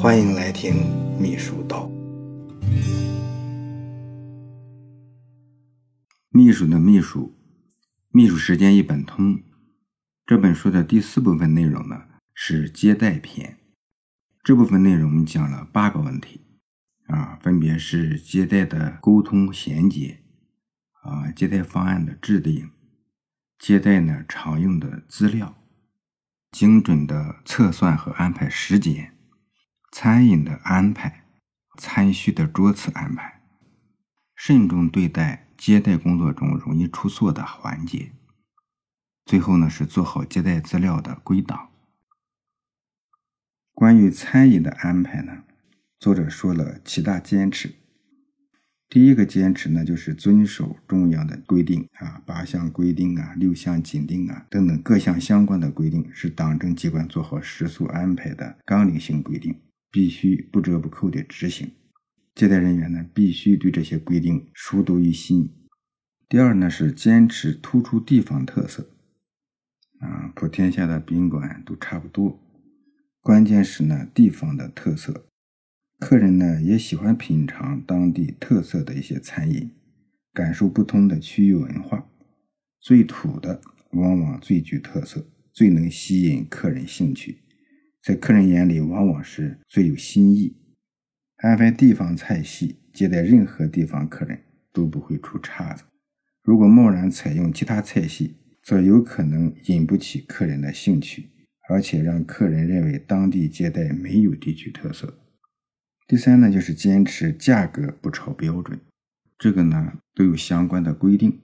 欢迎来听秘书道。秘书的秘书，秘书时间一本通。这本书的第四部分内容呢是接待篇。这部分内容讲了八个问题，啊，分别是接待的沟通衔接，啊，接待方案的制定，接待呢常用的资料，精准的测算和安排时间，餐饮的安排，餐序的桌次安排，慎重对待接待工作中容易出错的环节。最后呢，是做好接待资料的归档。关于餐饮的安排呢，作者说了七大坚持。第一个坚持呢，就是遵守中央的规定啊，八项规定啊，六项紧定啊等等各项相关的规定，是党政机关做好食宿安排的纲领性规定，必须不折不扣的执行。接待人员呢，必须对这些规定熟读于心。第二呢，是坚持突出地方特色。啊，普天下的宾馆都差不多，关键是呢地方的特色。客人呢也喜欢品尝当地特色的一些餐饮，感受不同的区域文化。最土的往往最具特色，最能吸引客人兴趣，在客人眼里往往是最有新意。安排地方菜系，接待任何地方客人都不会出岔子。如果贸然采用其他菜系，则有可能引不起客人的兴趣，而且让客人认为当地接待没有地区特色。第三呢，就是坚持价格不超标准，这个呢都有相关的规定，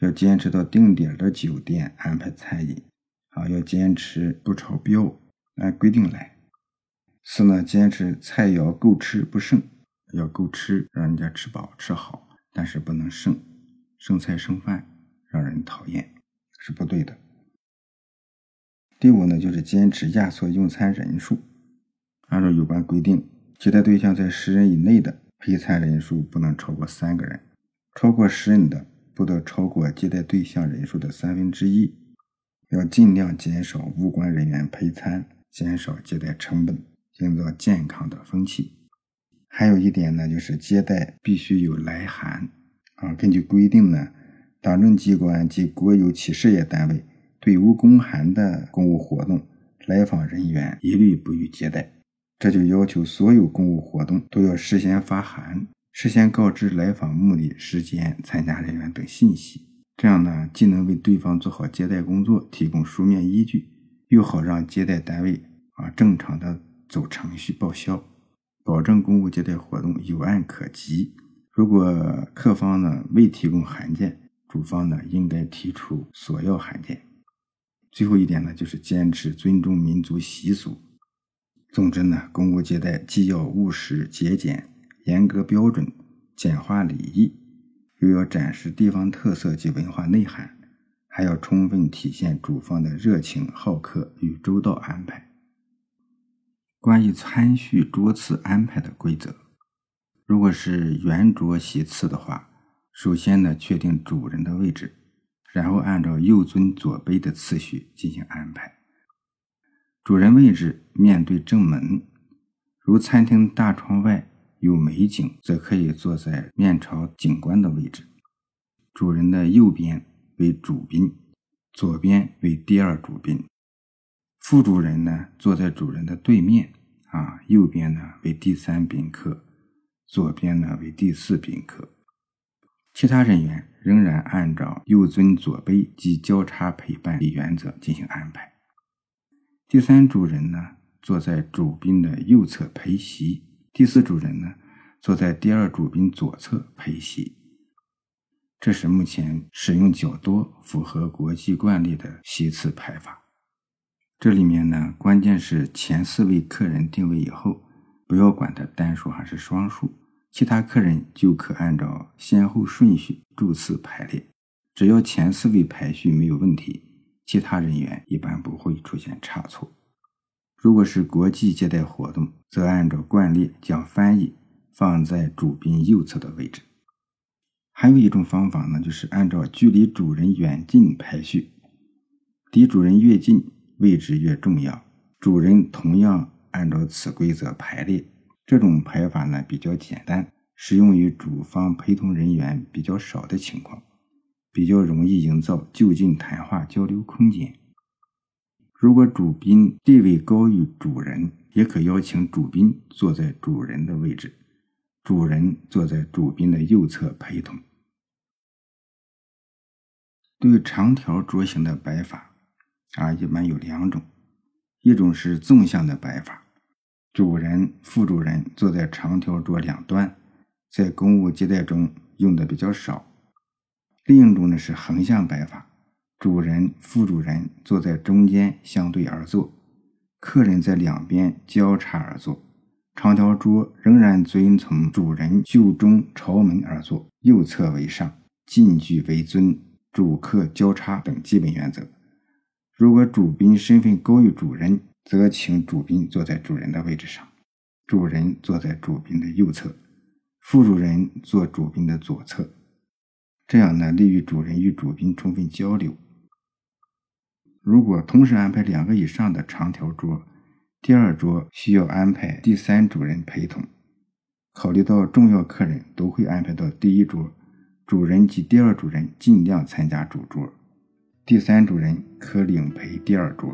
要坚持到定点的酒店安排餐饮，啊，要坚持不超标，按规定来。四呢，坚持菜肴够吃不剩，要够吃，让人家吃饱吃好，但是不能剩，剩菜剩饭让人讨厌。是不对的。第五呢，就是坚持压缩用餐人数，按照有关规定，接待对象在十人以内的陪餐人数不能超过三个人，超过十人的不得超过接待对象人数的三分之一。要尽量减少无关人员陪餐，减少接待成本，营造健康的风气。还有一点呢，就是接待必须有来函啊，根据规定呢。党政机关及国有企事业单位对无公函的公务活动，来访人员一律不予接待。这就要求所有公务活动都要事先发函，事先告知来访目的、时间、参加人员等信息。这样呢，既能为对方做好接待工作提供书面依据，又好让接待单位啊正常的走程序报销，保证公务接待活动有案可及。如果客方呢未提供函件，主方呢，应该提出索要函件。最后一点呢，就是坚持尊重民族习俗。总之呢，公务接待既要务实节俭、严格标准、简化礼仪，又要展示地方特色及文化内涵，还要充分体现主方的热情好客与周到安排。关于餐序桌次安排的规则，如果是圆桌席次的话。首先呢，确定主人的位置，然后按照右尊左卑的次序进行安排。主人位置面对正门，如餐厅大窗外有美景，则可以坐在面朝景观的位置。主人的右边为主宾，左边为第二主宾。副主人呢，坐在主人的对面，啊，右边呢为第三宾客，左边呢为第四宾客。其他人员仍然按照右尊左卑及交叉陪伴的原则进行安排。第三主人呢，坐在主宾的右侧陪席；第四主人呢，坐在第二主宾左侧陪席。这是目前使用较多、符合国际惯例的席次排法。这里面呢，关键是前四位客人定位以后，不要管他单数还是双数。其他客人就可按照先后顺序逐次排列，只要前四位排序没有问题，其他人员一般不会出现差错。如果是国际接待活动，则按照惯例将翻译放在主宾右侧的位置。还有一种方法呢，就是按照距离主人远近排序，离主人越近，位置越重要；主人同样按照此规则排列。这种排法呢比较简单，适用于主方陪同人员比较少的情况，比较容易营造就近谈话交流空间。如果主宾地位高于主人，也可邀请主宾坐在主人的位置，主人坐在主宾的右侧陪同。对长条桌型的摆法啊，一般有两种，一种是纵向的摆法，主人、副主人坐在长条桌两端，在公务接待中用的比较少；另一种呢是横向摆法。主人、副主人坐在中间相对而坐，客人在两边交叉而坐。长条桌仍然遵从主人就中朝门而坐，右侧为上，近距为尊，主客交叉等基本原则。如果主宾身份高于主人，则请主宾坐在主人的位置上，主人坐在主宾的右侧，副主人坐主宾的左侧。这样呢，利于主人与主宾充分交流。如果同时安排两个以上的长条桌，第二桌需要安排第三主人陪同。考虑到重要客人都会安排到第一桌，主人及第二主人尽量参加主桌，第三主人可领陪第二桌。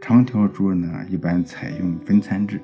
长条桌呢，一般采用分餐制，